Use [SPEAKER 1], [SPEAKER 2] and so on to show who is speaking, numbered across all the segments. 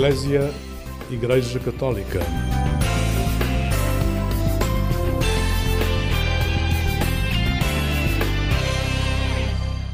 [SPEAKER 1] Eclésia Igreja Católica.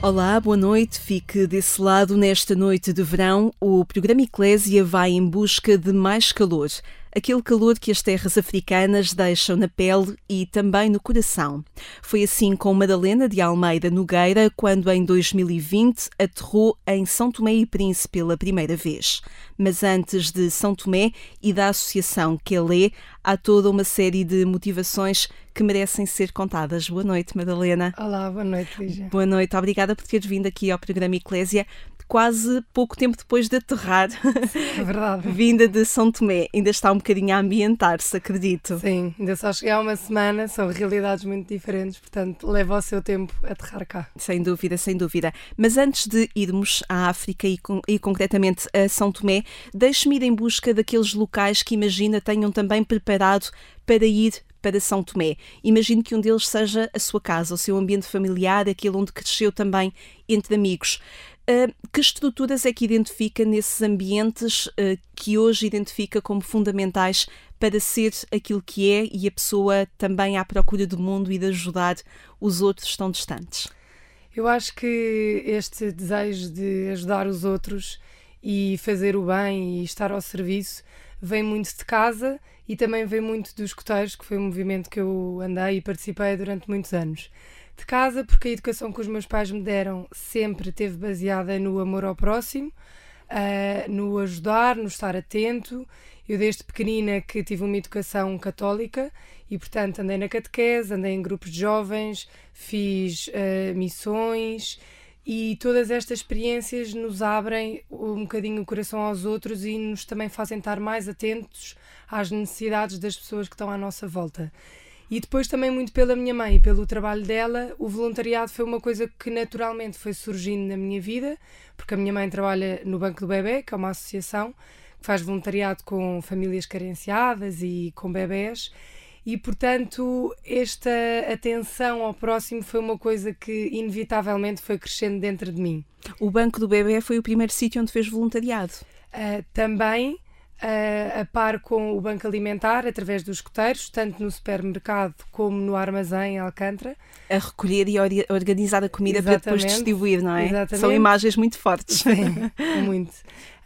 [SPEAKER 2] Olá, boa noite. Fique desse lado nesta noite de verão. O programa Eclésia vai em busca de mais calor aquele calor que as terras africanas deixam na pele e também no coração. Foi assim com Madalena de Almeida Nogueira quando, em 2020, aterrou em São Tomé e Príncipe pela primeira vez. Mas antes de São Tomé e da associação que ele é, há toda uma série de motivações que merecem ser contadas. Boa noite, Madalena.
[SPEAKER 3] Olá, boa noite, Lígia.
[SPEAKER 2] Boa noite, obrigada por teres vindo aqui ao programa Eclésia quase pouco tempo depois de aterrar.
[SPEAKER 3] É verdade.
[SPEAKER 2] vinda de São Tomé. Ainda está um bocadinho a ambientar-se, acredito.
[SPEAKER 3] Sim, ainda só cheguei há uma semana, são realidades muito diferentes, portanto leva o seu tempo a aterrar cá.
[SPEAKER 2] Sem dúvida, sem dúvida. Mas antes de irmos à África e, e concretamente a São Tomé, deixe-me ir em busca daqueles locais que imagina tenham também preparado para ir para São Tomé. Imagino que um deles seja a sua casa, o seu ambiente familiar, aquele onde cresceu também entre amigos. Uh, que estruturas é que identifica nesses ambientes uh, que hoje identifica como fundamentais para ser aquilo que é e a pessoa também à procura do mundo e de ajudar os outros tão distantes?
[SPEAKER 3] Eu acho que este desejo de ajudar os outros e fazer o bem e estar ao serviço vem muito de casa e também vem muito dos escuteiros, que foi um movimento que eu andei e participei durante muitos anos de casa, porque a educação que os meus pais me deram sempre teve baseada no amor ao próximo, uh, no ajudar, no estar atento. Eu, desde pequenina, que tive uma educação católica e, portanto, andei na catequese, andei em grupos de jovens, fiz uh, missões e todas estas experiências nos abrem um bocadinho o coração aos outros e nos também fazem estar mais atentos às necessidades das pessoas que estão à nossa volta. E depois também muito pela minha mãe e pelo trabalho dela, o voluntariado foi uma coisa que naturalmente foi surgindo na minha vida, porque a minha mãe trabalha no Banco do Bebê, que é uma associação que faz voluntariado com famílias carenciadas e com bebés. E, portanto, esta atenção ao próximo foi uma coisa que, inevitavelmente, foi crescendo dentro de mim.
[SPEAKER 2] O Banco do Bebê foi o primeiro sítio onde fez voluntariado?
[SPEAKER 3] Uh, também, a, a par com o Banco Alimentar, através dos escoteiros, tanto no supermercado como no armazém em Alcântara.
[SPEAKER 2] A recolher e organizar a comida Exatamente. para depois distribuir, não é?
[SPEAKER 3] Exatamente.
[SPEAKER 2] São imagens muito fortes.
[SPEAKER 3] Sim, muito.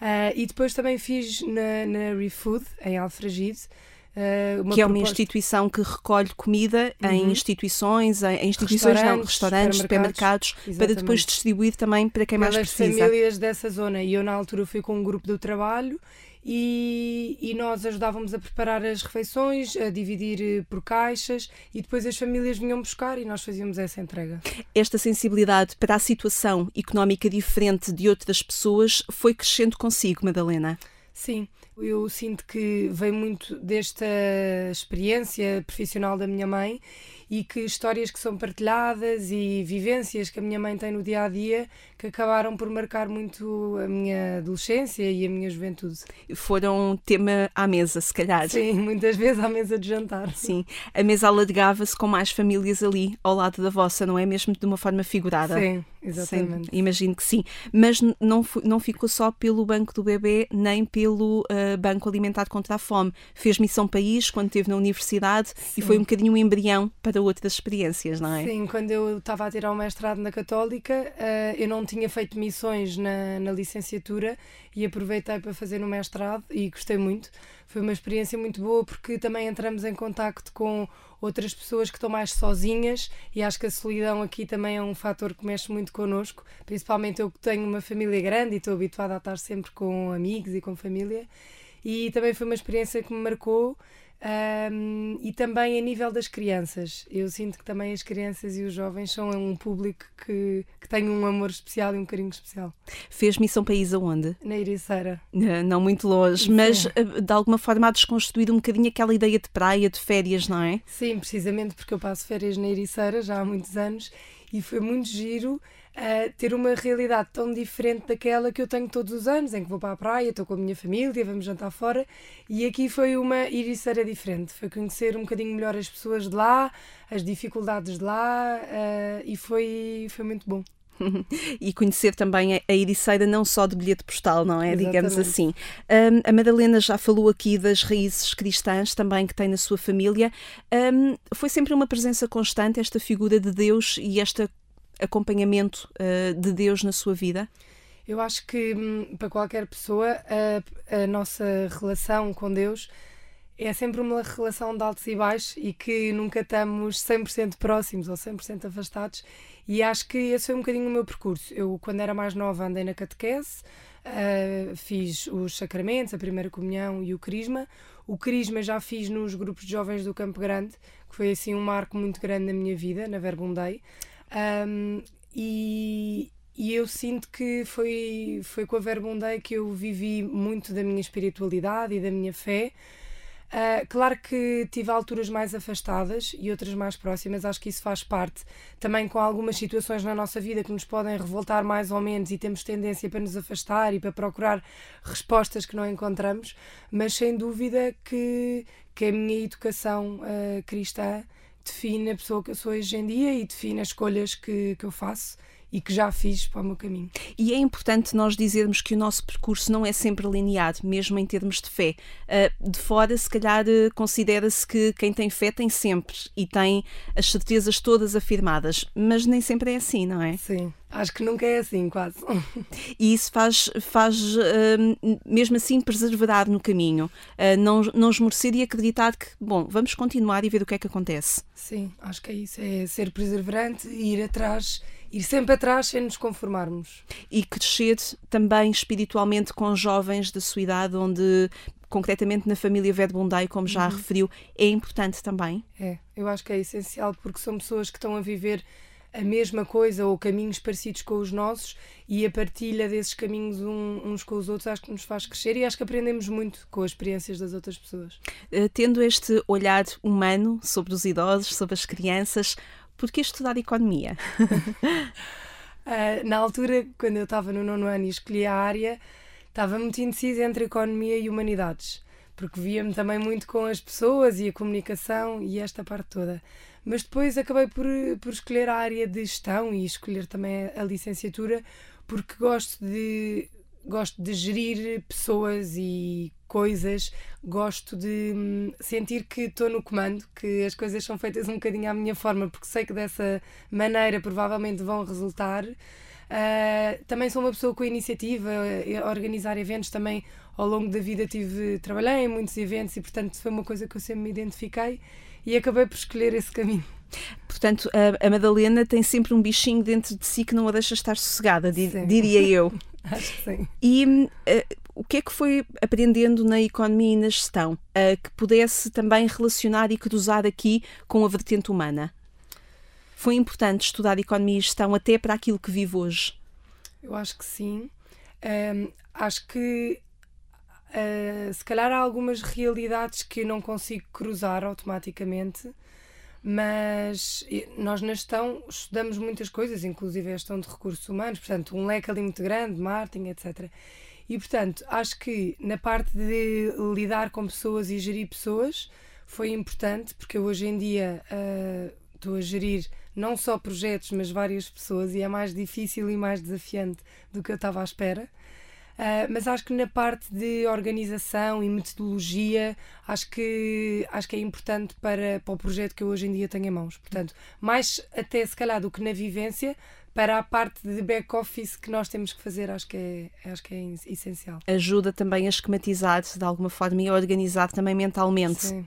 [SPEAKER 3] Uh, e depois também fiz na, na ReFood, em Alfragide,
[SPEAKER 2] Uh, que é uma instituição que recolhe comida uhum. em instituições, em, instituições restaurantes, não, restaurantes, supermercados, supermercados para depois distribuir também para quem Pelas mais precisa.
[SPEAKER 3] famílias dessa zona. E eu na altura fui com um grupo do trabalho e, e, nós ajudávamos a preparar as refeições, a dividir eh, por caixas e depois as famílias vinham buscar e nós fazíamos essa entrega.
[SPEAKER 2] Esta sensibilidade para a situação económica diferente de outras pessoas foi crescendo consigo, Madalena?
[SPEAKER 3] Sim, eu sinto que vem muito desta experiência profissional da minha mãe e que histórias que são partilhadas e vivências que a minha mãe tem no dia a dia que acabaram por marcar muito a minha adolescência e a minha juventude.
[SPEAKER 2] Foram tema à mesa, se calhar.
[SPEAKER 3] Sim, muitas vezes à mesa de jantar.
[SPEAKER 2] Sim, a mesa alargava-se com mais famílias ali ao lado da vossa, não é? Mesmo de uma forma figurada.
[SPEAKER 3] Sim, exatamente.
[SPEAKER 2] Sim, imagino que sim. Mas não, não ficou só pelo Banco do Bebê, nem pelo uh, Banco Alimentar contra a Fome. Fez Missão País quando esteve na universidade sim. e foi um bocadinho um embrião para outras experiências, não é?
[SPEAKER 3] Sim, quando eu estava a tirar o mestrado na Católica, uh, eu não tinha feito missões na, na licenciatura e aproveitei para fazer no mestrado e gostei muito. Foi uma experiência muito boa porque também entramos em contacto com outras pessoas que estão mais sozinhas e acho que a solidão aqui também é um fator que mexe muito connosco, principalmente eu que tenho uma família grande e estou habituada a estar sempre com amigos e com família. E também foi uma experiência que me marcou um, e também a nível das crianças. Eu sinto que também as crianças e os jovens são um público que, que tem um amor especial e um carinho especial.
[SPEAKER 2] Fez Missão País aonde?
[SPEAKER 3] Na Ericeira.
[SPEAKER 2] Não muito longe, Sim. mas eh, de alguma forma há desconstruído um bocadinho aquela ideia de praia, de férias, não é?
[SPEAKER 3] Sim, precisamente porque eu passo férias na Ericeira já há muitos anos e foi muito giro uh, ter uma realidade tão diferente daquela que eu tenho todos os anos, em que vou para a praia, estou com a minha família, vamos jantar fora, e aqui foi uma iriceira diferente, foi conhecer um bocadinho melhor as pessoas de lá, as dificuldades de lá, uh, e foi, foi muito bom.
[SPEAKER 2] e conhecer também a Ericeira não só de bilhete postal, não é?
[SPEAKER 3] Exatamente.
[SPEAKER 2] Digamos assim. Um, a Madalena já falou aqui das raízes cristãs também que tem na sua família. Um, foi sempre uma presença constante esta figura de Deus e este acompanhamento uh, de Deus na sua vida?
[SPEAKER 3] Eu acho que hum, para qualquer pessoa a, a nossa relação com Deus é sempre uma relação de altos e baixos e que nunca estamos 100% próximos ou 100% afastados. E acho que esse foi um bocadinho o meu percurso. Eu, quando era mais nova, andei na catequese, uh, fiz os sacramentos, a primeira comunhão e o crisma. O crisma já fiz nos grupos de jovens do Campo Grande, que foi assim um marco muito grande na minha vida, na Verbundei. Um, e, e eu sinto que foi, foi com a Verbundei que eu vivi muito da minha espiritualidade e da minha fé. Uh, claro que tive alturas mais afastadas e outras mais próximas, acho que isso faz parte também com algumas situações na nossa vida que nos podem revoltar mais ou menos e temos tendência para nos afastar e para procurar respostas que não encontramos, mas sem dúvida que, que a minha educação uh, cristã define a pessoa que eu sou hoje em dia e define as escolhas que, que eu faço e que já fiz para o meu caminho.
[SPEAKER 2] E é importante nós dizermos que o nosso percurso não é sempre linear, mesmo em termos de fé. Uh, de fora, se calhar, uh, considera-se que quem tem fé tem sempre e tem as certezas todas afirmadas, mas nem sempre é assim, não é?
[SPEAKER 3] Sim. Acho que nunca é assim, quase.
[SPEAKER 2] E isso faz, faz uh, mesmo assim, perseverar no caminho, não, não esmorecer e acreditar que, bom, vamos continuar e ver o que é que acontece.
[SPEAKER 3] Sim, acho que é isso, é ser perseverante e ir atrás ir sempre atrás sem nos conformarmos.
[SPEAKER 2] E crescer também espiritualmente com jovens da sua idade, onde concretamente na família Vedbundai, como já uhum. referiu, é importante também?
[SPEAKER 3] É, eu acho que é essencial porque são pessoas que estão a viver a mesma coisa ou caminhos parecidos com os nossos e a partilha desses caminhos uns com os outros acho que nos faz crescer e acho que aprendemos muito com as experiências das outras pessoas.
[SPEAKER 2] Uh, tendo este olhar humano sobre os idosos, sobre as crianças, Porquê estudar economia?
[SPEAKER 3] uh, na altura, quando eu estava no nono ano e escolhi a área, estava muito indecisa entre economia e humanidades, porque via-me também muito com as pessoas e a comunicação e esta parte toda. Mas depois acabei por, por escolher a área de gestão e escolher também a licenciatura, porque gosto de gosto de gerir pessoas e coisas, gosto de hum, sentir que estou no comando, que as coisas são feitas um bocadinho à minha forma, porque sei que dessa maneira provavelmente vão resultar. Uh, também sou uma pessoa com iniciativa, a organizar eventos também ao longo da vida tive trabalhei em muitos eventos e portanto foi uma coisa que eu sempre me identifiquei e acabei por escolher esse caminho.
[SPEAKER 2] Portanto, a, a Madalena tem sempre um bichinho dentro de si que não a deixa estar sossegada, diria eu.
[SPEAKER 3] Acho que sim.
[SPEAKER 2] E uh, o que é que foi aprendendo na economia e na gestão uh, que pudesse também relacionar e cruzar aqui com a vertente humana? Foi importante estudar economia e gestão até para aquilo que vivo hoje?
[SPEAKER 3] Eu acho que sim. Um, acho que uh, se calhar há algumas realidades que eu não consigo cruzar automaticamente mas nós na gestão estudamos muitas coisas, inclusive a gestão de recursos humanos, portanto, um leque ali muito grande, marketing, etc. E, portanto, acho que na parte de lidar com pessoas e gerir pessoas foi importante, porque eu hoje em dia uh, estou a gerir não só projetos, mas várias pessoas e é mais difícil e mais desafiante do que eu estava à espera. Uh, mas acho que na parte de organização e metodologia, acho que, acho que é importante para, para o projeto que eu hoje em dia tenho em mãos. Portanto, mais até se calhar do que na vivência, para a parte de back-office que nós temos que fazer, acho que, é, acho que é essencial.
[SPEAKER 2] Ajuda também a esquematizar-se de alguma forma e a organizar também mentalmente.
[SPEAKER 3] Sim.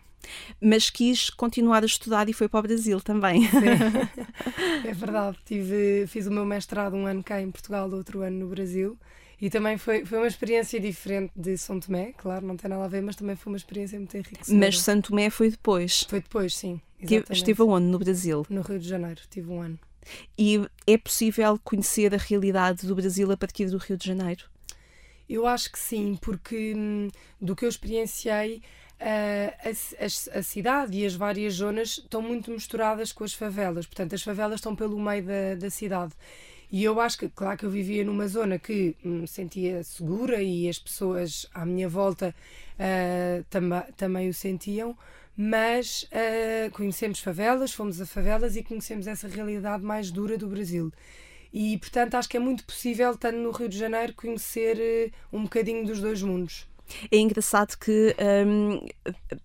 [SPEAKER 2] Mas quis continuar a estudar e foi para o Brasil também.
[SPEAKER 3] Sim. é verdade. Tive, fiz o meu mestrado um ano cá em Portugal, outro ano no Brasil. E também foi, foi uma experiência diferente de São Tomé, claro, não tem nada a ver, mas também foi uma experiência muito enriquecedora.
[SPEAKER 2] Mas São Tomé foi depois?
[SPEAKER 3] Foi depois, sim.
[SPEAKER 2] Exatamente. Estive onde? No Brasil?
[SPEAKER 3] No Rio de Janeiro, tive um ano.
[SPEAKER 2] E é possível conhecer a realidade do Brasil a partir do Rio de Janeiro?
[SPEAKER 3] Eu acho que sim, porque hum, do que eu experienciei, a, a, a, cidade e as várias zonas estão muito misturadas com as favelas. Portanto, as favelas estão pelo meio da, da cidade. E eu acho que, claro que eu vivia numa zona que me sentia segura e as pessoas à minha volta uh, tam também o sentiam, mas uh, conhecemos favelas, fomos a favelas e conhecemos essa realidade mais dura do Brasil. E, portanto, acho que é muito possível, estando no Rio de Janeiro, conhecer eh, um bocadinho dos dois mundos.
[SPEAKER 2] É engraçado que hum,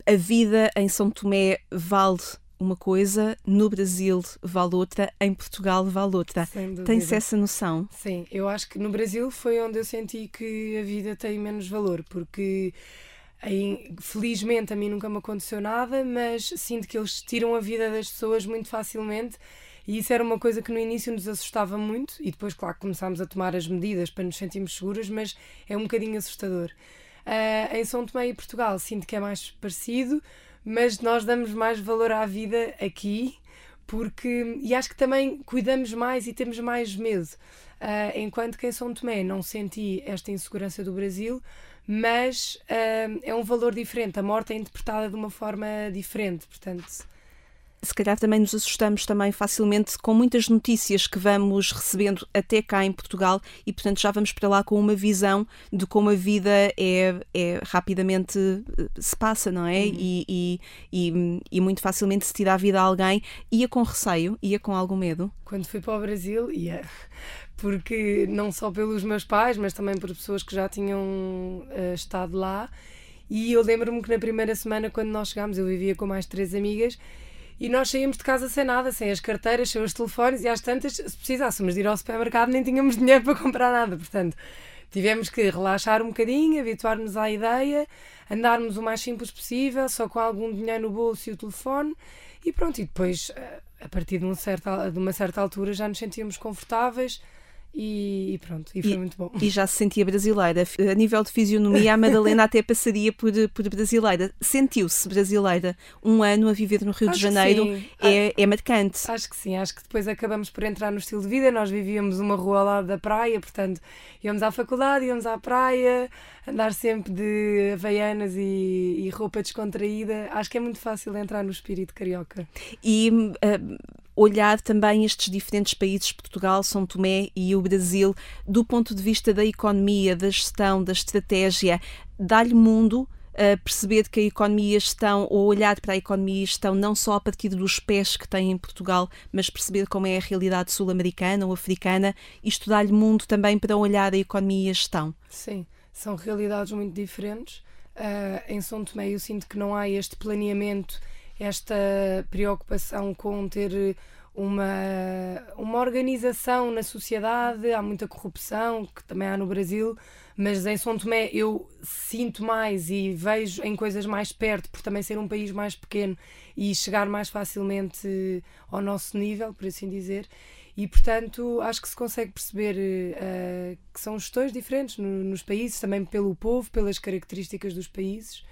[SPEAKER 2] a vida em São Tomé vale uma coisa, no Brasil vale outra, em Portugal vale outra. Tem-se essa noção?
[SPEAKER 3] Sim, eu acho que no Brasil foi onde eu senti que a vida tem menos valor, porque aí, felizmente a mim nunca me aconteceu nada, mas sinto que eles tiram a vida das pessoas muito facilmente. E isso era uma coisa que no início nos assustava muito, e depois, claro, começámos a tomar as medidas para nos sentirmos seguras, mas é um bocadinho assustador. Uh, em São Tomé e Portugal sinto que é mais parecido, mas nós damos mais valor à vida aqui porque e acho que também cuidamos mais e temos mais medo. Uh, enquanto que em São Tomé não senti esta insegurança do Brasil, mas uh, é um valor diferente. A morte é interpretada de uma forma diferente, portanto
[SPEAKER 2] se calhar também nos assustamos também facilmente com muitas notícias que vamos recebendo até cá em Portugal e, portanto, já vamos para lá com uma visão de como a vida é, é rapidamente eh, se passa, não é? Uhum. E, e, e, e, muito facilmente se tira a vida a alguém. Ia com receio, ia com algum medo?
[SPEAKER 3] Quando fui para o Brasil, ia. Porque não só pelos meus pais, mas também por pessoas que já tinham uh, estado lá. E eu lembro-me que na primeira semana, quando nós chegámos, eu vivia com mais três amigas e nós saímos de casa sem nada, sem as carteiras, sem os telefones e às tantas, se precisássemos de ir ao supermercado, nem tínhamos dinheiro para comprar nada. Portanto, tivemos que relaxar um bocadinho, habituar-nos à ideia, andarmos o mais simples possível, só com algum dinheiro no bolso e o telefone e pronto. E depois, eh, a partir de, um de uma certa altura, já nos sentíamos confortáveis e, e, pronto, e foi
[SPEAKER 2] e,
[SPEAKER 3] muito bom.
[SPEAKER 2] E já se sentia brasileira. A nível de fisionomia, a Madalena até passaria por, por brasileira. Sentiu-se brasileira. Um ano a viver no Rio acho de Janeiro é, é marcante.
[SPEAKER 3] Acho que sim, acho que depois acabamos por entrar no estilo de vida. Nós vivíamos uma rua ao lado da praia, portanto, íamos à faculdade, íamos à praia, andar sempre de havaianas e, e roupa descontraída. Acho que é muito fácil entrar no espírito carioca.
[SPEAKER 2] E. Uh, olhar também estes diferentes países, Portugal, São Tomé e o Brasil, do ponto de vista da economia, da gestão, da estratégia, dar-lhe mundo a perceber que a economia estão, ou olhar para a economia estão não só a partir dos pés que tem em Portugal, mas perceber como é a realidade sul-americana ou africana e estudar-lhe mundo também para olhar a economia e a gestão.
[SPEAKER 3] Sim, são realidades muito diferentes. Uh, em São Tomé eu sinto que não há este planeamento esta preocupação com ter uma, uma organização na sociedade, há muita corrupção, que também há no Brasil, mas em São Tomé eu sinto mais e vejo em coisas mais perto, por também ser um país mais pequeno e chegar mais facilmente ao nosso nível, por assim dizer. E, portanto, acho que se consegue perceber uh, que são gestões diferentes no, nos países, também pelo povo, pelas características dos países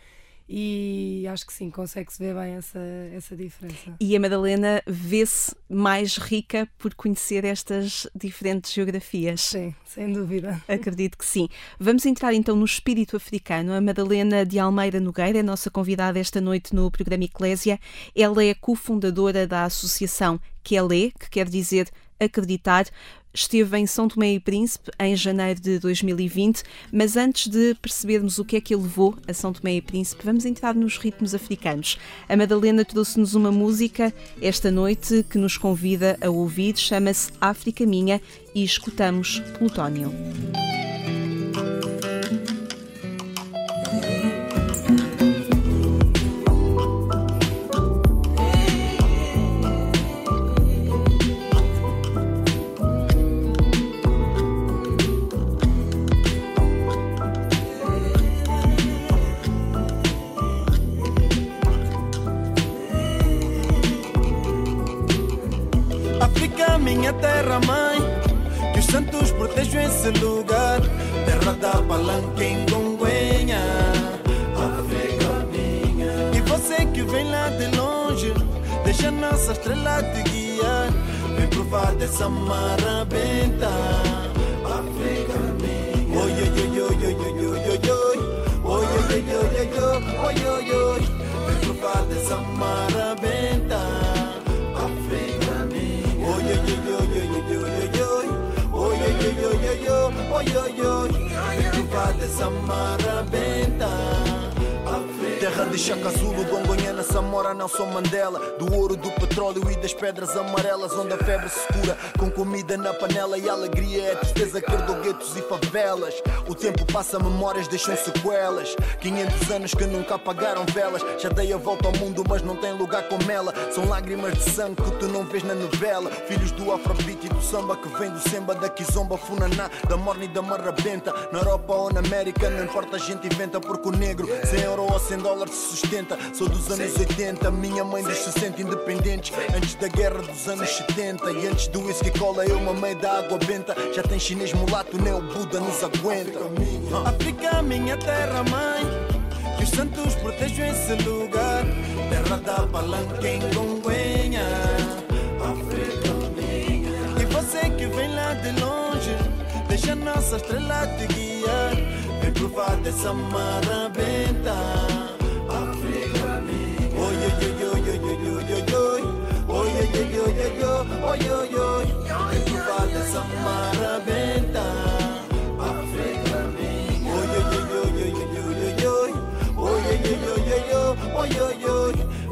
[SPEAKER 3] e acho que sim, consegue-se ver bem essa, essa diferença.
[SPEAKER 2] E a Madalena vê-se mais rica por conhecer estas diferentes geografias.
[SPEAKER 3] Sim, sem dúvida.
[SPEAKER 2] Acredito que sim. Vamos entrar então no espírito africano. A Madalena de Almeida Nogueira é nossa convidada esta noite no programa Eclésia. Ela é cofundadora da associação Kelé, que quer dizer acreditar esteve em São Tomé e Príncipe em janeiro de 2020, mas antes de percebermos o que é que ele levou a São Tomé e Príncipe, vamos entrar nos ritmos africanos. A Madalena trouxe-nos uma música esta noite que nos convida a ouvir, chama-se África Minha e escutamos Plutónio.
[SPEAKER 4] Quingonguenha, África minha. E você que vem lá de longe, deixa nossa estrela te guiar. Vem provar dessa marabenta, África minha. Oi, oi, oi, oi, oi, oi, oi, oi. Oi, oi, oi, oi, oi, oi, oi. Vem provar dessa marabenta, oi, oi, Oi, oi, oi, oi, oi, oi, oi, oi. Oi, oi, oi, oi, oi, oi, oi, oi. بعد سمارة بينتك de Chaka Zulu, Dongonhana, Samora, Nelson Mandela. Do ouro, do petróleo e das pedras amarelas, onde a febre se cura com comida na panela e a alegria é a tristeza que herdou guetos e favelas. O tempo passa, memórias deixam sequelas. 500 anos que nunca apagaram velas. Já dei a volta ao mundo, mas não tem lugar como ela. São lágrimas de sangue que tu não vês na novela. Filhos do afrobeat e do samba que vem do semba, da kizomba, funaná, da morna e da marrabenta. Na Europa ou na América, não importa, a gente inventa porque o negro, 100 euro ou 100 dólares se sustenta. Sou dos anos 80, minha mãe se sente independentes. Antes da guerra dos anos 70 e antes do whisky cola, eu mamei da água benta. Já tem chinês mulato, nem o Buda nos aguenta. África, minha terra mãe. Que os santos protejam esse lugar. Terra da palanca em Congonha. África minha. E você que vem lá de longe, deixa nossa estrela te guiar. Vem provar dessa marabenta.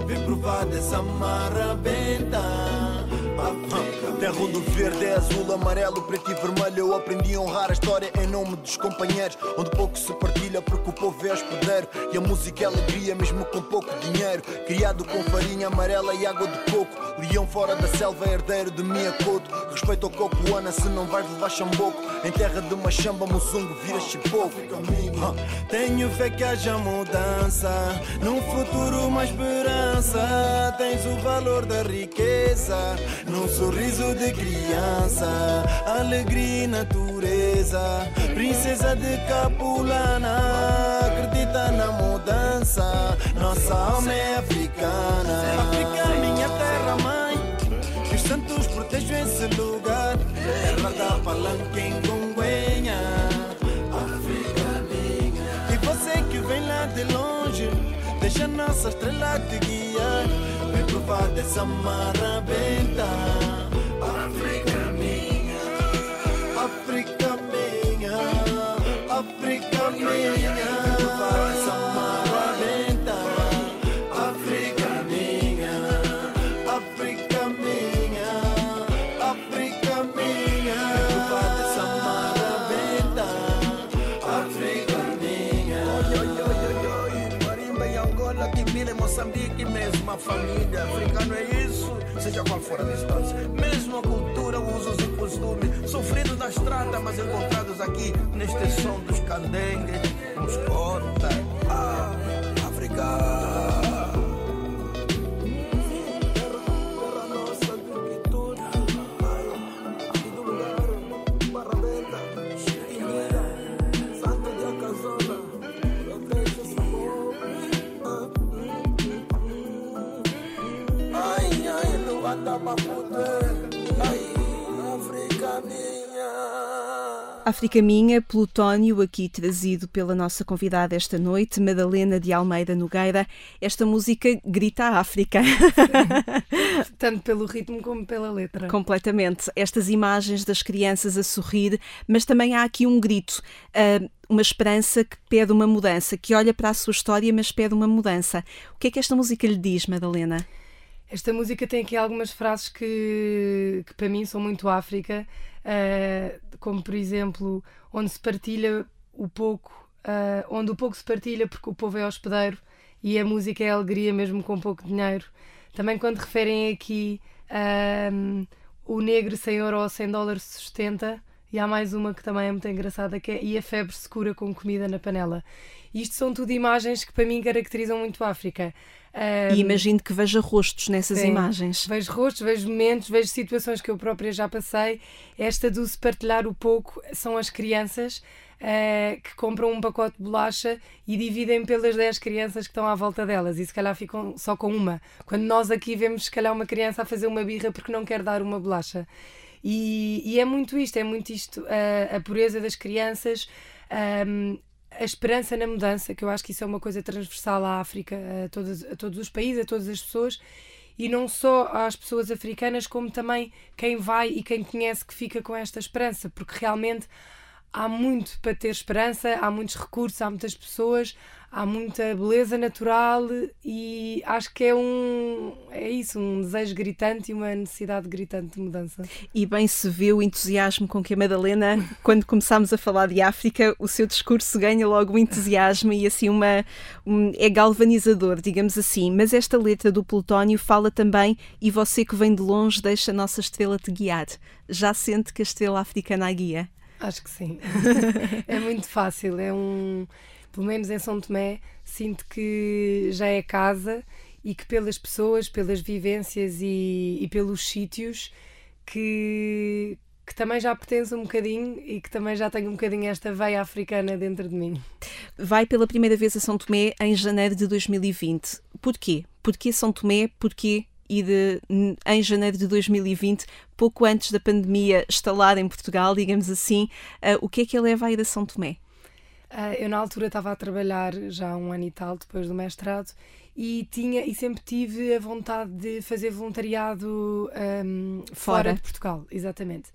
[SPEAKER 4] Vem pro Vale Samara Benta Terra onde o verde é azul, amarelo, preto e vermelho. Eu aprendi a honrar a história em nome dos companheiros. Onde pouco se partilha porque o povo é hospedeiro. E a música é alegria, mesmo com pouco dinheiro. Criado com farinha amarela e água de coco. Leão fora da selva, herdeiro de minha coto. Respeito ao coco, Ana, se não vais levar chamboco. Em terra de machamba, muzungo, vira chipoco. Ah, Tenho fé que haja mudança. Num futuro, uma esperança. Tens o valor da riqueza. Num sorriso de criança. Alegria e natureza. Princesa de Capulana. Acredita na mudança. Nossa alma é africana. África, minha terra, mãe. Que os santos protejam esse lugar. Terra da palanca em Congonha. África minha. E você que vem lá de longe, deixa nossa estrela te guiar.
[SPEAKER 5] far de Samara Benta. Africa Minga. Africa Minga. Africa Minga. Família. Africano é isso, seja qual for a distância. Mesma cultura, usos e costumes. Sofridos na estrada, mas encontrados aqui neste som dos candengues. Nos conta. África Minha,
[SPEAKER 2] Plutónio, aqui trazido pela nossa convidada esta noite, Madalena de Almeida Nogueira. Esta música grita a África.
[SPEAKER 3] Tanto pelo ritmo como pela letra.
[SPEAKER 2] Completamente. Estas imagens das crianças a sorrir, mas também há aqui um grito, ah, uma esperança que pede uma mudança, que olha para a sua história, mas pede uma mudança. O que é que esta música lhe diz, Madalena?
[SPEAKER 3] Esta música tem aqui algumas frases que, que para mim são muito África, eh, como por exemplo, onde se partilha o pouco, eh, onde o pouco se partilha porque o povo é hospedeiro e a música é alegria mesmo com pouco dinheiro. Também quando referem aqui ehm, o negro 100 euro ou 100 dólares se sustenta, e há mais uma que também é muito engraçada, que é e a febre se cura com comida na panela. Isto são tudo imagens que para mim caracterizam muito a África.
[SPEAKER 2] E imagino que veja rostos nessas
[SPEAKER 3] Sim.
[SPEAKER 2] imagens.
[SPEAKER 3] Vejo rostos, vejo momentos, vejo situações que eu própria já passei. Esta do se partilhar o pouco são as crianças eh, que compram um pacote de bolacha e dividem pelas 10 crianças que estão à volta delas e se calhar ficam só com uma. Quando nós aqui vemos se calhar uma criança a fazer uma birra porque não quer dar uma bolacha. E, e é muito isto, é muito isto, a, a pureza das crianças, ahm, a esperança na mudança, que eu acho que isso é uma coisa transversal à África, a todos, a todos os países, a todas as pessoas, e não só às pessoas africanas, como também quem vai e quem conhece que fica com esta esperança, porque realmente há muito para ter esperança, há muitos recursos, há muitas pessoas, há muita beleza natural e acho que é um é isso, um desejo gritante e uma necessidade gritante de mudança.
[SPEAKER 2] E bem se vê o entusiasmo com que a Madalena, quando começámos a falar de África, o seu discurso ganha logo um entusiasmo e assim uma um, é galvanizador, digamos assim. Mas esta letra do Plutónio fala também e você que vem de longe deixa a nossa estrela te guiar. Já sente que a estrela africana a guia?
[SPEAKER 3] Acho que sim. é muito fácil, é um pelo menos em São Tomé, sinto que já é casa e que pelas pessoas, pelas vivências e, e pelos sítios que, que também já pertence um bocadinho e que também já tenho um bocadinho esta veia africana dentro de mim.
[SPEAKER 2] Vai pela primeira vez a São Tomé em janeiro de 2020. Porquê? Porquê São Tomé? Porquê e de, em janeiro de 2020, pouco antes da pandemia estalar em Portugal, digamos assim, uh, o que é que a leva a ir a São Tomé?
[SPEAKER 3] Uh, eu na altura estava a trabalhar já há um ano e tal depois do mestrado e tinha e sempre tive a vontade de fazer voluntariado um, fora. fora de Portugal, exatamente.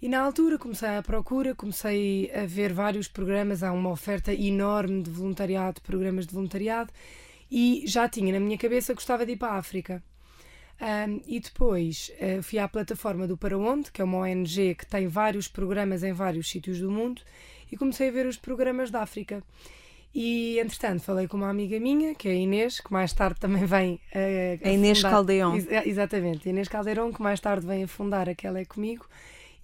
[SPEAKER 3] E na altura comecei a procura, comecei a ver vários programas, há uma oferta enorme de voluntariado, programas de voluntariado, e já tinha na minha cabeça que gostava de ir para a África. Um, e depois uh, fui à plataforma do Para Onde, que é uma ONG que tem vários programas em vários sítios do mundo, e comecei a ver os programas da África. E, entretanto, falei com uma amiga minha, que é a Inês, que mais tarde também vem
[SPEAKER 2] a. a, a Inês fundar... Caldeirão. Ex
[SPEAKER 3] exatamente, a Inês Caldeirão, que mais tarde vem a fundar aquela é comigo.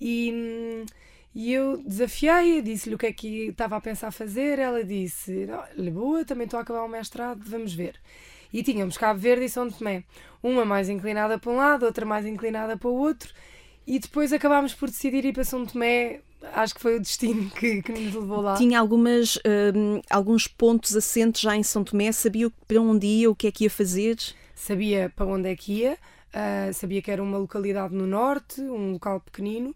[SPEAKER 3] E, e eu desafiei-a, disse-lhe o que é que estava a pensar fazer. Ela disse: boa, também estou a acabar o mestrado, vamos ver. E tínhamos Cabo Verde e São Tomé. Uma mais inclinada para um lado, outra mais inclinada para o outro. E depois acabámos por decidir ir para São Tomé acho que foi o destino que, que nos levou lá.
[SPEAKER 2] Tinha algumas, uh, alguns pontos assentes já em São Tomé, sabia para onde ia, o que é que ia fazer?
[SPEAKER 3] Sabia para onde é que ia, uh, sabia que era uma localidade no norte, um local pequenino,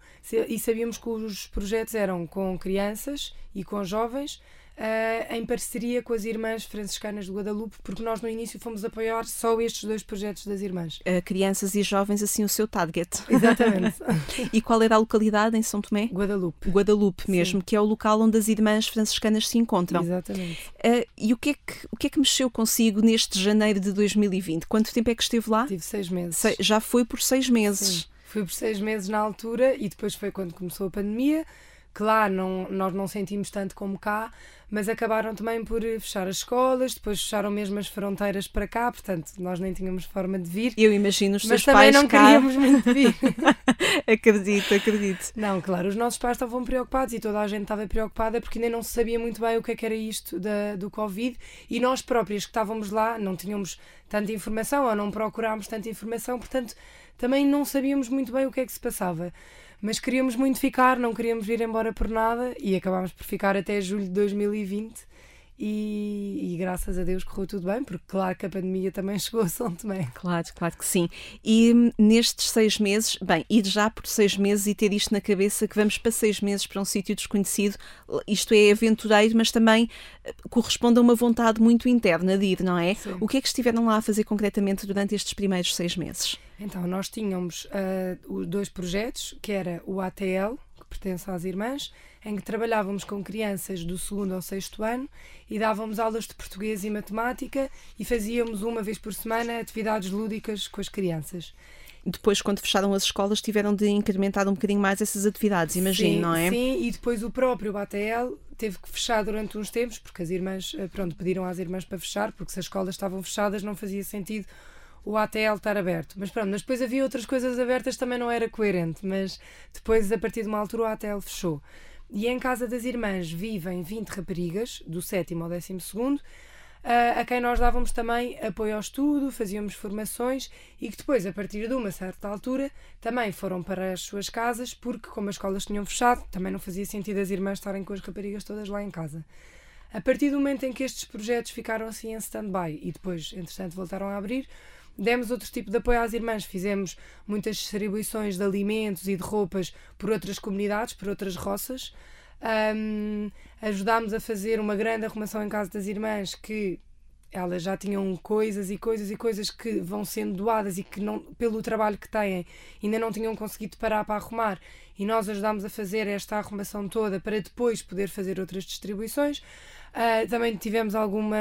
[SPEAKER 3] e sabíamos que os projetos eram com crianças e com jovens uh, em parceria com as Irmãs Franciscanas de Guadalupe, porque nós no início fomos apoiar só estes dois projetos das Irmãs.
[SPEAKER 2] Uh, crianças e jovens, assim, o seu target.
[SPEAKER 3] Exatamente.
[SPEAKER 2] e qual era a localidade em São Tomé?
[SPEAKER 3] Guadalupe.
[SPEAKER 2] Guadalupe mesmo, Sim. que é o local onde as Irmãs Franciscanas se encontram.
[SPEAKER 3] Exatamente.
[SPEAKER 2] Uh, e o que, é que, o que é que mexeu consigo neste janeiro de 2020? Quanto tempo é que esteve lá?
[SPEAKER 3] Tive seis meses.
[SPEAKER 2] Se, já foi por seis meses.
[SPEAKER 3] Sim. Fui por seis meses na altura e depois foi quando começou a pandemia. Claro, não, nós não sentimos tanto como cá, mas acabaram também por fechar as escolas, depois fecharam mesmo as fronteiras para cá, portanto nós nem tínhamos forma de vir.
[SPEAKER 2] Eu imagino os
[SPEAKER 3] mas
[SPEAKER 2] seus pais
[SPEAKER 3] não cá... queríamos muito vir.
[SPEAKER 2] acredito, acredito.
[SPEAKER 3] Não, claro, os nossos pais estavam preocupados e toda a gente estava preocupada porque ainda não se sabia muito bem o que, é que era isto da, do Covid e nós próprios que estávamos lá não tínhamos tanta informação ou não procurámos tanta informação, portanto também não sabíamos muito bem o que é que se passava. Mas queríamos muito ficar, não queríamos ir embora por nada e acabámos por ficar até julho de 2020 e, e, graças a Deus correu tudo bem, porque claro que a pandemia também chegou a São Tomé.
[SPEAKER 2] Claro, claro que sim. E hum, nestes seis meses, bem, ir já por seis meses e ter isto na cabeça que vamos para seis meses para um sítio desconhecido, isto é aventureiro, mas também eh, corresponde a uma vontade muito interna de ir, não é?
[SPEAKER 3] Sim.
[SPEAKER 2] O que é que estiveram lá a fazer concretamente durante estes primeiros seis meses?
[SPEAKER 3] Então, nós tínhamos uh, dois projetos, que era o ATL, que pertence às irmãs, em que trabalhávamos com crianças do segundo ao sexto ano e dávamos aulas de português e matemática e fazíamos uma vez por semana atividades lúdicas com as crianças.
[SPEAKER 2] Depois, quando fecharam as escolas, tiveram de incrementar um bocadinho mais essas atividades, imagino,
[SPEAKER 3] sim,
[SPEAKER 2] não é?
[SPEAKER 3] Sim, e depois o próprio BATL teve que fechar durante uns tempos, porque as irmãs, eh, pronto, pediram às irmãs para fechar, porque se as escolas estavam fechadas não fazia sentido o ATL estar aberto. Mas pronto, mas depois havia outras coisas abertas, também não era coerente, mas depois, a partir de uma altura, o ATL fechou. E em casa das irmãs vivem 20 raparigas, do sétimo ao décimo segundo, a quem nós dávamos também apoio ao estudo, fazíamos formações e que depois, a partir de uma certa altura, também foram para as suas casas, porque como as escolas tinham fechado, também não fazia sentido as irmãs estarem com as raparigas todas lá em casa. A partir do momento em que estes projetos ficaram assim em stand-by e depois, entretanto, voltaram a abrir, demos outro tipo de apoio às irmãs. Fizemos muitas distribuições de alimentos e de roupas por outras comunidades, por outras roças. Um, ajudámos a fazer uma grande arrumação em casa das irmãs que elas já tinham coisas e coisas e coisas que vão sendo doadas e que não, pelo trabalho que têm ainda não tinham conseguido parar para arrumar e nós ajudámos a fazer esta arrumação toda para depois poder fazer outras distribuições. Uh, também tivemos alguma.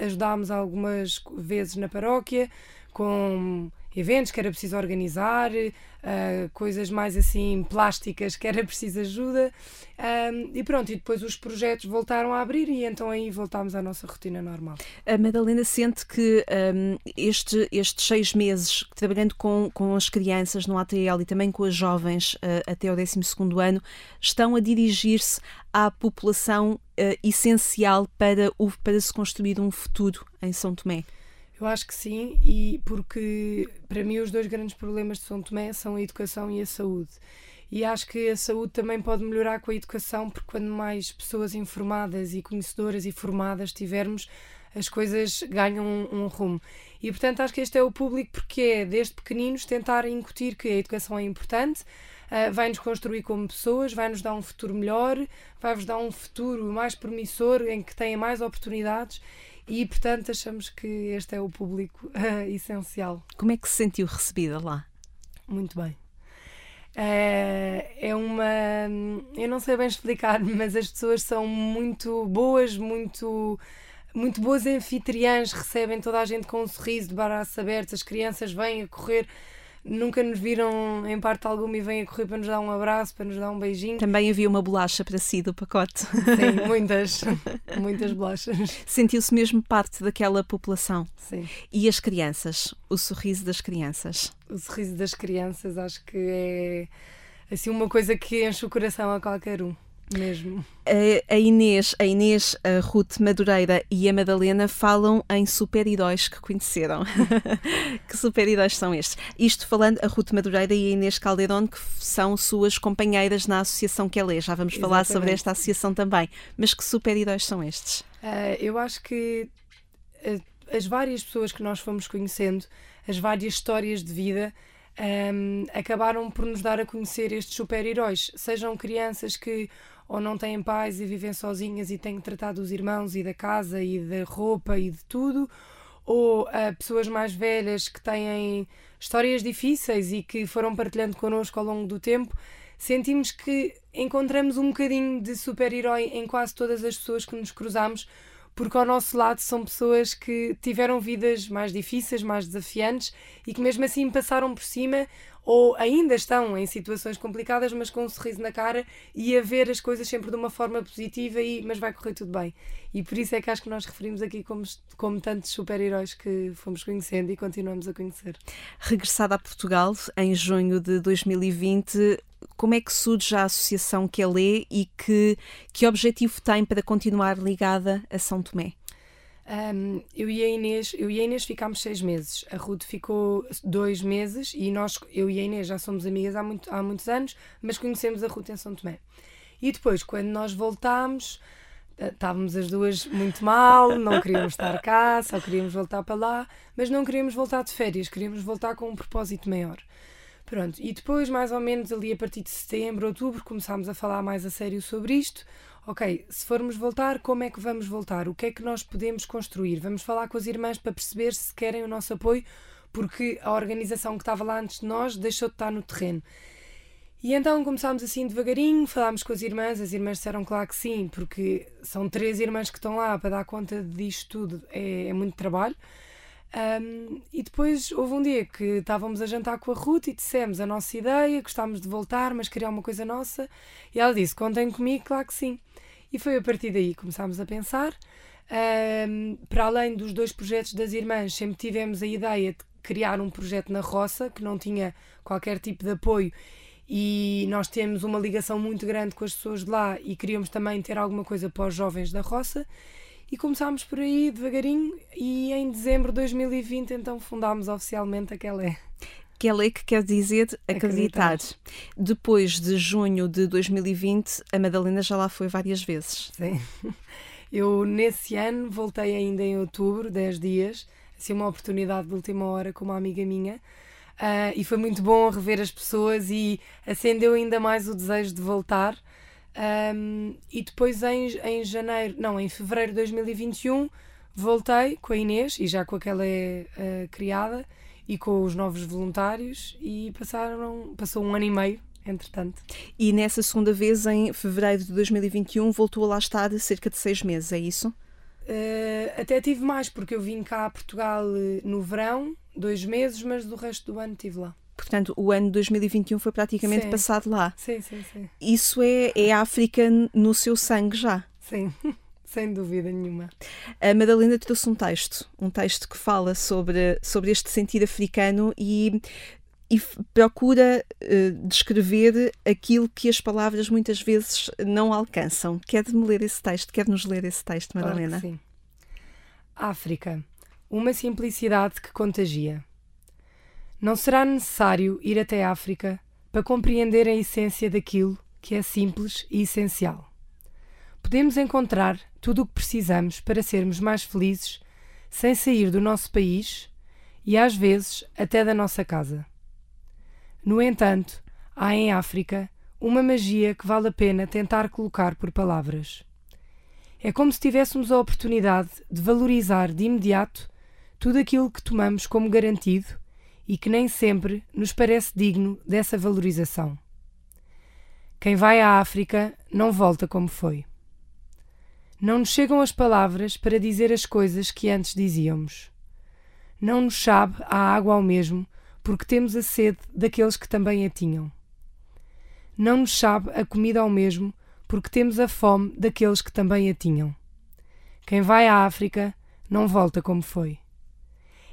[SPEAKER 3] ajudámos algumas vezes na paróquia com eventos que era preciso organizar, uh, coisas mais assim plásticas que era preciso ajuda. Um, e pronto, e depois os projetos voltaram a abrir e então aí voltámos à nossa rotina normal.
[SPEAKER 2] A Madalena sente que um, este, estes seis meses trabalhando com, com as crianças no ATL e também com as jovens uh, até o 12 ano estão a dirigir-se à população uh, essencial para, o, para se construir um futuro em São Tomé.
[SPEAKER 3] Eu acho que sim, e porque para mim os dois grandes problemas de São Tomé são a educação e a saúde. E acho que a saúde também pode melhorar com a educação, porque quando mais pessoas informadas e conhecedoras e formadas tivermos, as coisas ganham um, um rumo. E portanto acho que este é o público porque é desde pequeninos tentar incutir que a educação é importante, uh, vai-nos construir como pessoas, vai-nos dar um futuro melhor, vai-vos dar um futuro mais promissor em que tenha mais oportunidades e, portanto, achamos que este é o público uh, essencial.
[SPEAKER 2] Como é que se sentiu recebida lá?
[SPEAKER 3] Muito bem. Uh, é uma. Eu não sei bem explicar, mas as pessoas são muito boas, muito. Muito boas anfitriãs, recebem toda a gente com um sorriso de braços abertos, as crianças vêm a correr nunca nos viram em parte alguma e vêm a correr para nos dar um abraço, para nos dar um beijinho.
[SPEAKER 2] Também havia uma bolacha para si do pacote.
[SPEAKER 3] Sim, muitas, muitas bolachas.
[SPEAKER 2] Sentiu-se mesmo parte daquela população.
[SPEAKER 3] Sim.
[SPEAKER 2] E as crianças? O sorriso das crianças?
[SPEAKER 3] O sorriso das crianças acho que é assim uma coisa que enche o coração a qualquer um. Mesmo.
[SPEAKER 2] A, Inês, a Inês, a Ruth Madureira e a Madalena falam em super-heróis que conheceram. que super-heróis são estes? Isto falando a Ruth Madureira e a Inês Caldeirão, que são suas companheiras na associação que ela é. Já vamos Exatamente. falar sobre esta associação também. Mas que super-heróis são estes?
[SPEAKER 3] Uh, eu acho que uh, as várias pessoas que nós fomos conhecendo, as várias histórias de vida, um, acabaram por nos dar a conhecer estes super-heróis. Sejam crianças que ou não têm pais e vivem sozinhas e têm que tratar dos irmãos e da casa e da roupa e de tudo, ou uh, pessoas mais velhas que têm histórias difíceis e que foram partilhando connosco ao longo do tempo, sentimos que encontramos um bocadinho de super-herói em quase todas as pessoas que nos cruzamos, porque ao nosso lado são pessoas que tiveram vidas mais difíceis, mais desafiantes e que mesmo assim passaram por cima ou ainda estão em situações complicadas, mas com um sorriso na cara e a ver as coisas sempre de uma forma positiva, e, mas vai correr tudo bem. E por isso é que acho que nós referimos aqui como, como tantos super-heróis que fomos conhecendo e continuamos a conhecer.
[SPEAKER 2] Regressada a Portugal em junho de 2020, como é que surge a associação que ela é e que, que objetivo tem para continuar ligada a São Tomé?
[SPEAKER 3] Um, eu e a Inês, eu e a Inês ficámos seis meses. A Ruth ficou dois meses e nós, eu e a Inês já somos amigas há, muito, há muitos anos, mas conhecemos a Ruth em São Tomé. E depois, quando nós voltámos, eh, estávamos as duas muito mal, não queríamos estar cá, só queríamos voltar para lá, mas não queríamos voltar de férias, queríamos voltar com um propósito maior. Pronto, e depois, mais ou menos ali a partir de setembro, outubro, começámos a falar mais a sério sobre isto ok, se formos voltar, como é que vamos voltar? O que é que nós podemos construir? Vamos falar com as irmãs para perceber se querem o nosso apoio, porque a organização que estava lá antes de nós deixou de estar no terreno. E então começámos assim devagarinho, falámos com as irmãs, as irmãs disseram claro que sim, porque são três irmãs que estão lá para dar conta disto tudo, é, é muito trabalho. Um, e depois houve um dia que estávamos a jantar com a Ruth e dissemos a nossa ideia, gostávamos de voltar, mas queria uma coisa nossa. E ela disse: Contem comigo, claro que sim. E foi a partir daí que começámos a pensar. Um, para além dos dois projetos das irmãs, sempre tivemos a ideia de criar um projeto na roça que não tinha qualquer tipo de apoio e nós temos uma ligação muito grande com as pessoas de lá e queríamos também ter alguma coisa para os jovens da roça e começámos por aí devagarinho e em dezembro de 2020 então fundámos oficialmente a Quelé.
[SPEAKER 2] Quelé que quer dizer acreditar. acreditar. Depois de junho de 2020, a Madalena já lá foi várias vezes.
[SPEAKER 3] Sim. Eu nesse ano voltei ainda em outubro, 10 dias, assim uma oportunidade de última hora com uma amiga minha. Uh, e foi muito bom rever as pessoas e acendeu ainda mais o desejo de voltar. Um, e depois em, em janeiro, não, em fevereiro de 2021, Voltei com a Inês e já com aquela uh, criada e com os novos voluntários e passaram, passou um ano e meio entretanto.
[SPEAKER 2] E nessa segunda vez, em fevereiro de 2021, voltou a lá estar cerca de seis meses, é isso?
[SPEAKER 3] Uh, até tive mais, porque eu vim cá a Portugal eh, no verão, dois meses, mas do resto do ano estive lá.
[SPEAKER 2] Portanto, o ano de 2021 foi praticamente
[SPEAKER 3] sim.
[SPEAKER 2] passado lá.
[SPEAKER 3] Sim, sim, sim.
[SPEAKER 2] Isso é, é África no seu sangue já.
[SPEAKER 3] Sim, sem dúvida nenhuma.
[SPEAKER 2] A Madalena trouxe um texto, um texto que fala sobre, sobre este sentido africano e e procura uh, descrever aquilo que as palavras muitas vezes não alcançam. Quer-me ler esse texto? Quer-nos ler esse texto, Madalena?
[SPEAKER 3] Claro sim. África. Uma simplicidade que contagia. Não será necessário ir até África para compreender a essência daquilo que é simples e essencial. Podemos encontrar tudo o que precisamos para sermos mais felizes sem sair do nosso país e, às vezes, até da nossa casa. No entanto, há em África uma magia que vale a pena tentar colocar por palavras. É como se tivéssemos a oportunidade de valorizar de imediato tudo aquilo que tomamos como garantido e que nem sempre nos parece digno dessa valorização. Quem vai à África não volta como foi. Não nos chegam as palavras para dizer as coisas que antes dizíamos. Não nos sabe a água ao mesmo porque temos a sede daqueles que também a tinham. Não nos sabe a comida ao mesmo, porque temos a fome daqueles que também a tinham. Quem vai à África não volta como foi.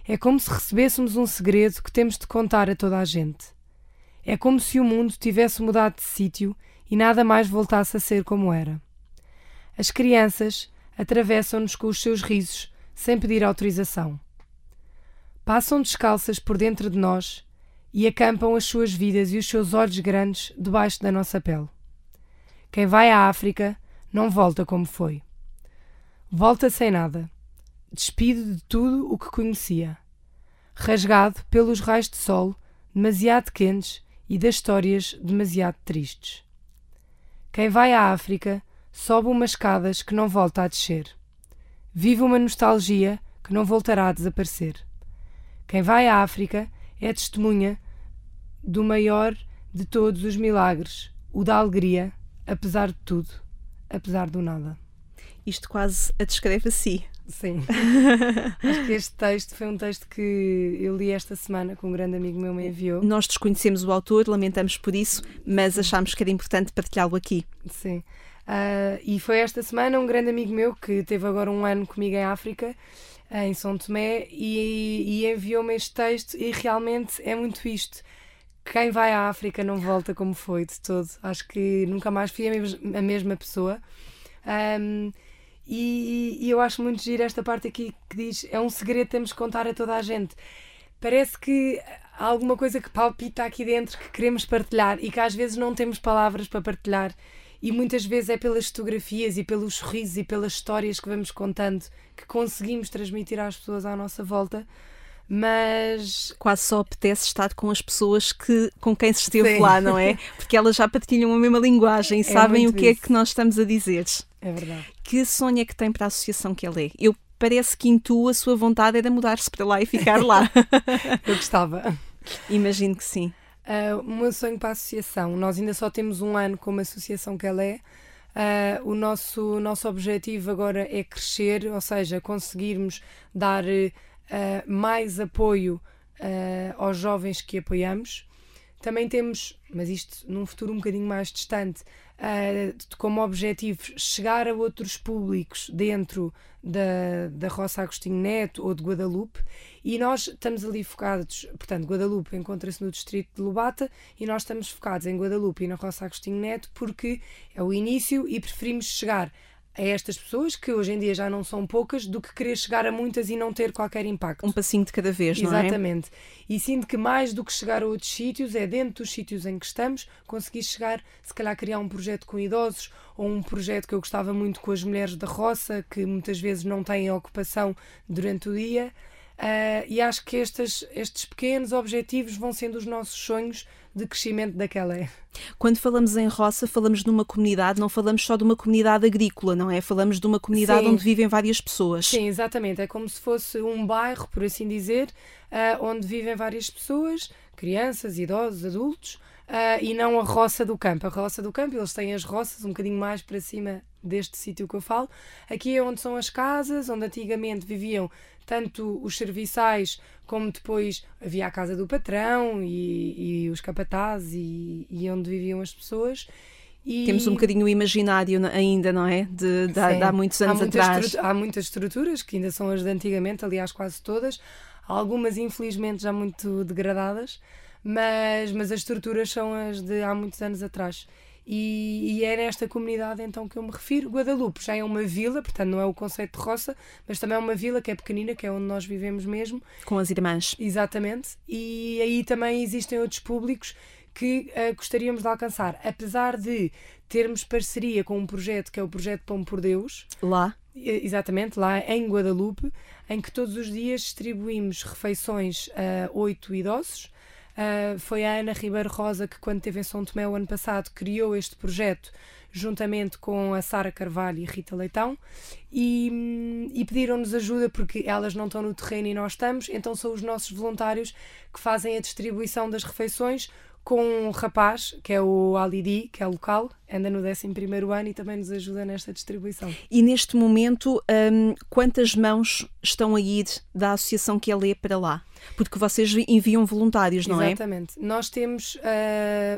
[SPEAKER 3] É como se recebêssemos um segredo que temos de contar a toda a gente. É como se o mundo tivesse mudado de sítio e nada mais voltasse a ser como era. As crianças atravessam-nos com os seus risos, sem pedir autorização passam descalças por dentro de nós e acampam as suas vidas e os seus olhos grandes debaixo da nossa pele. Quem vai à África não volta como foi. Volta sem nada, despido de tudo o que conhecia, rasgado pelos raios de sol demasiado quentes e das histórias demasiado tristes. Quem vai à África sobe umas escadas que não volta a descer. Vive uma nostalgia que não voltará a desaparecer. Quem vai à África é testemunha do maior de todos os milagres, o da alegria, apesar de tudo, apesar do nada.
[SPEAKER 2] Isto quase a descreve a si.
[SPEAKER 3] Sim. Acho que este texto foi um texto que eu li esta semana, que um grande amigo meu me enviou.
[SPEAKER 2] Nós desconhecemos o autor, lamentamos por isso, mas achámos que era importante partilhá-lo aqui.
[SPEAKER 3] Sim. Uh, e foi esta semana um grande amigo meu que teve agora um ano comigo em África em São Tomé e, e enviou-me este texto e realmente é muito isto. Quem vai à África não volta como foi de todo. Acho que nunca mais fui a mesma pessoa. Um, e, e, eu acho muito giro esta parte aqui que diz é um segredo temos que contar a toda a gente. Parece que há alguma coisa que palpita aqui dentro que queremos partilhar e que às vezes não temos palavras para partilhar e muitas vezes é pelas fotografias e pelos sorrisos e pelas histórias que vamos contando que conseguimos transmitir às pessoas à nossa volta mas
[SPEAKER 2] quase só apetece estar com as pessoas que, com quem se esteve Sim. lá, não é? Porque elas já partilham a mesma linguagem e é sabem o que isso. é que nós estamos a dizer.
[SPEAKER 3] É verdade.
[SPEAKER 2] Que sonho é que tem para a associação que ela é? Eu parece que intuo a sua vontade era mudar-se para lá e ficar lá.
[SPEAKER 3] Eu gostava.
[SPEAKER 2] Imagino que sim.
[SPEAKER 3] Uh, o meu sonho para a associação, nós ainda só temos um ano como associação que ela é. Uh, o nosso, nosso objetivo agora é crescer, ou seja, conseguirmos dar uh, mais apoio aos jovens que apoiamos. Também temos, mas isto num futuro um bocadinho mais distante, uh, como objetivo chegar a outros públicos dentro da, da Roça Agostinho Neto ou de Guadalupe e nós estamos ali focados, portanto, Guadalupe encontra-se no distrito de Lubata e nós estamos focados em Guadalupe e na Roça Agostinho Neto porque é o início e preferimos chegar a estas pessoas, que hoje em dia já não são poucas, do que querer chegar a muitas e não ter qualquer impacto.
[SPEAKER 2] Um passinho de cada vez, não
[SPEAKER 3] é? Exatamente. E sinto que mais do que chegar a outros sítios, é dentro dos sítios em que estamos, conseguir chegar, se calhar criar um projeto com idosos, ou um projeto que eu gostava muito com as mulheres da roça, que muitas vezes não têm ocupação durante o dia. Uh, e acho que estes, estes pequenos objetivos vão sendo os nossos sonhos de crescimento daquela é.
[SPEAKER 2] Quando falamos em roça, falamos de uma comunidade, não falamos só de uma comunidade agrícola, não é? Falamos de uma comunidade
[SPEAKER 3] Sim.
[SPEAKER 2] onde vivem várias pessoas.
[SPEAKER 3] Sim, exatamente. É como se fosse um bairro, por assim dizer, uh, onde vivem várias pessoas, crianças, idosos, adultos, uh, e não a roça do campo. A roça do campo, eles têm as roças um bocadinho mais para cima deste sítio que eu falo. Aqui é onde são as casas, onde antigamente viviam tanto os serviçais como depois havia a casa do patrão e, e os capatazes e, e, onde viviam as pessoas. E...
[SPEAKER 2] Temos um bocadinho imaginário ainda, não é? De, de, de há muitos anos
[SPEAKER 3] há
[SPEAKER 2] atrás.
[SPEAKER 3] Há muitas estruturas que ainda são as de antigamente, aliás, quase todas. Algumas, infelizmente, já muito degradadas, mas, mas as estruturas são as de há muitos anos atrás. E, e, é nesta comunidade então que eu me refiro. Guadalupe já é uma vila, portanto não é o conceito de roça, mas também é uma vila que é pequenina, que é onde nós vivemos mesmo.
[SPEAKER 2] Com as irmãs.
[SPEAKER 3] Exatamente. E aí também existem outros públicos que uh, gostaríamos de alcançar. Apesar de termos parceria com um projeto que é o projeto Pão por Deus.
[SPEAKER 2] Lá.
[SPEAKER 3] Exatamente, lá em Guadalupe, em que todos os dias distribuímos refeições a oito idosos Uh, foi a Ana Ribeiro Rosa que, quando esteve em São Tomé o ano passado, criou este projeto juntamente com a Sara Carvalho e Rita Leitão e, e pediram-nos ajuda porque elas não estão no terreno e nós estamos, então são os nossos voluntários que fazem a distribuição das refeições com um rapaz, que é o Alidi, que é local, anda no 11 ano e também nos ajuda nesta distribuição.
[SPEAKER 2] E neste momento, um, quantas mãos estão a ir da associação que é lê para lá? Porque vocês enviam voluntários, não
[SPEAKER 3] Exatamente. é? Exatamente. Nós temos uh,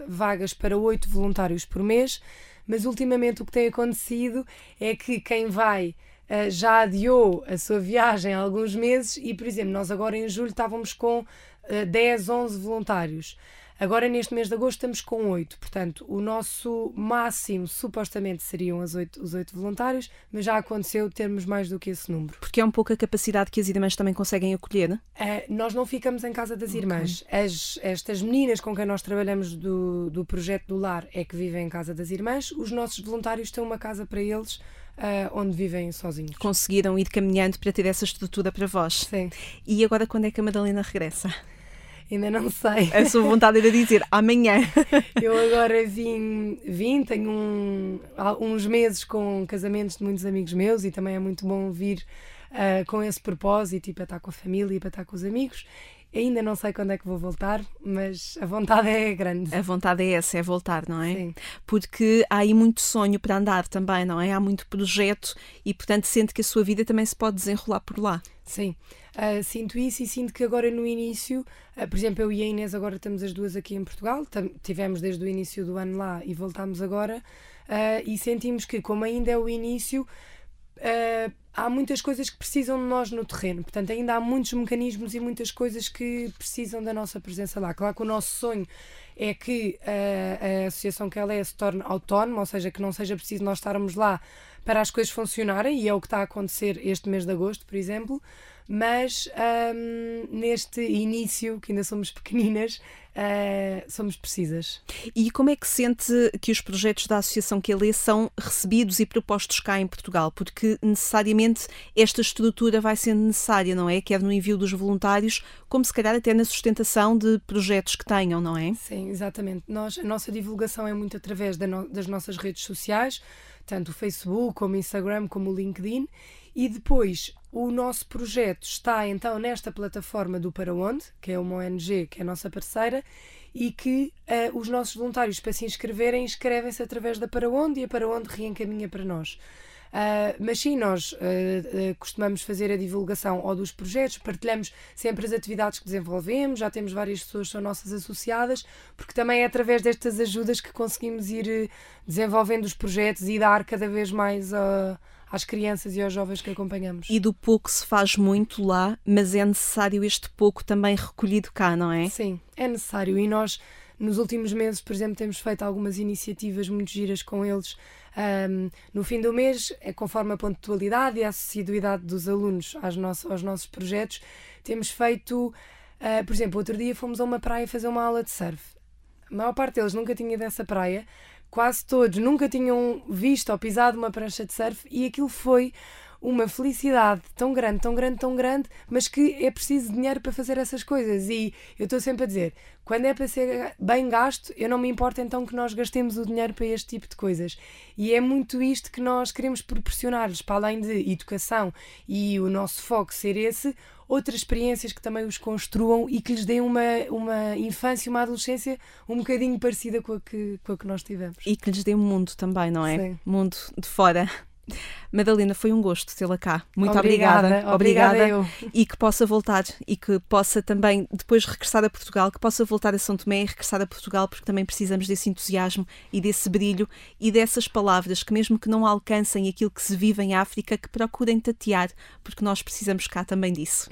[SPEAKER 3] vagas para oito voluntários por mês, mas ultimamente o que tem acontecido é que quem vai Uh, já adiou a sua viagem há alguns meses e, por exemplo, nós agora em julho estávamos com uh, 10, 11 voluntários. Agora, neste mês de agosto, estamos com oito. Portanto, o nosso máximo, supostamente, seriam as 8, os oito voluntários, mas já aconteceu termos mais do que esse número.
[SPEAKER 2] Porque é um pouco a capacidade que as irmãs também conseguem acolher,
[SPEAKER 3] Uh, nós não ficamos em casa das irmãs. Okay. As, estas meninas com quem nós trabalhamos do, do projeto do lar é que vivem em casa das irmãs. Os nossos voluntários têm uma casa para eles. Uh, onde vivem sozinhos.
[SPEAKER 2] Conseguiram ir caminhando para ter essa estrutura para vós.
[SPEAKER 3] Sim.
[SPEAKER 2] E agora quando é que a Madalena regressa?
[SPEAKER 3] Ainda não sei.
[SPEAKER 2] A sua vontade era dizer amanhã.
[SPEAKER 3] Eu agora vim, vim tenho um, uns meses com casamentos de muitos amigos meus e também é muito bom vir uh, com esse propósito e para estar com a família e para estar com os amigos. Ainda não sei quando é que vou voltar, mas a vontade é grande.
[SPEAKER 2] A vontade é essa, é voltar, não é?
[SPEAKER 3] Sim.
[SPEAKER 2] Porque há aí muito sonho para andar também, não é? Há muito projeto e, portanto, sente que a sua vida também se pode desenrolar por lá.
[SPEAKER 3] Sim, uh, sinto isso e sinto que agora no início, uh, por exemplo, eu e a Inês agora estamos as duas aqui em Portugal, tivemos desde o início do ano lá e voltámos agora, uh, e sentimos que, como ainda é o início, há muitas coisas que precisam de nós no terreno, portanto, ainda há muitos mecanismos e muitas coisas que precisam da nossa presença lá. Claro que o nosso sonho é que a, a associação que ela é se torne autónoma, ou seja, que não seja preciso nós estarmos lá para as coisas funcionarem, e é o que está a acontecer este mês de agosto, por exemplo. Mas um, neste início, que ainda somos pequeninas, uh, somos precisas.
[SPEAKER 2] E como é que sente que os projetos da Associação Quelê são recebidos e propostos cá em Portugal? Porque necessariamente esta estrutura vai sendo necessária, não é? Quer no envio dos voluntários, como se calhar até na sustentação de projetos que tenham, não é?
[SPEAKER 3] Sim, exatamente. Nós, a nossa divulgação é muito através da no, das nossas redes sociais tanto o Facebook, como o Instagram, como o LinkedIn. E depois o nosso projeto está então nesta plataforma do Para Onde, que é uma ONG que é a nossa parceira, e que uh, os nossos voluntários, para se inscreverem, inscrevem-se através da Para Onde e a Para Onde reencaminha para nós. Uh, mas sim, nós uh, uh, costumamos fazer a divulgação ou dos projetos, partilhamos sempre as atividades que desenvolvemos, já temos várias pessoas que são nossas associadas, porque também é através destas ajudas que conseguimos ir desenvolvendo os projetos e dar cada vez mais às crianças e aos jovens que acompanhamos.
[SPEAKER 2] E do pouco se faz muito lá, mas é necessário este pouco também recolhido cá, não é?
[SPEAKER 3] Sim, é necessário. E nós, nos últimos meses, por exemplo, temos feito algumas iniciativas muito giras com eles um, no fim do mês, é conforme a pontualidade e a assiduidade dos alunos aos nossos, aos nossos projetos, temos feito, uh, por exemplo, outro dia fomos a uma praia fazer uma aula de surf. A maior parte deles nunca tinha dessa praia, quase todos nunca tinham visto ou pisado uma prancha de surf e aquilo foi uma felicidade tão grande, tão grande, tão grande, mas que é preciso dinheiro para fazer essas coisas. E eu estou sempre a dizer, quando é para ser bem gasto, eu não me importo então que nós gastemos o dinheiro para este tipo de coisas. E é muito isto que nós queremos proporcionar-lhes, para além de educação e o nosso foco ser esse, outras experiências que também os construam e que lhes deem uma, uma infância, uma adolescência um bocadinho parecida com a que, com a que nós tivemos.
[SPEAKER 2] E que lhes dê um mundo também, não é?
[SPEAKER 3] Sim.
[SPEAKER 2] Mundo de fora. Madalena, foi um gosto tê-la cá. Muito
[SPEAKER 3] Obrigada,
[SPEAKER 2] obrigada.
[SPEAKER 3] obrigada eu.
[SPEAKER 2] E que possa voltar e que possa também, depois regressar a Portugal, que possa voltar a São Tomé e regressar a Portugal, porque também precisamos desse entusiasmo e desse brilho e dessas palavras que, mesmo que não alcancem aquilo que se vive em África, que procurem tatear, porque nós precisamos cá também disso.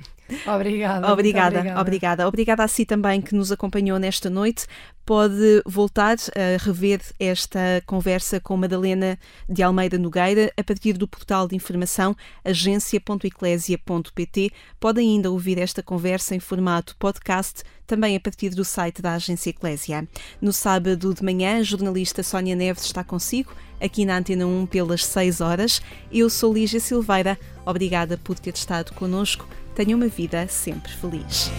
[SPEAKER 3] Obrigada.
[SPEAKER 2] Obrigada,
[SPEAKER 3] obrigada.
[SPEAKER 2] obrigada. Obrigada a si também que nos acompanhou nesta noite. Pode voltar a rever esta conversa com Madalena de Almeida Nogueira a partir do portal de informação agência.eclésia.pt. Pode ainda ouvir esta conversa em formato podcast também a partir do site da Agência Eclésia. No sábado de manhã, a jornalista Sónia Neves está consigo, aqui na Antena 1 pelas 6 horas. Eu sou Lígia Silveira. Obrigada por ter estado connosco. Tenha uma vida sempre feliz.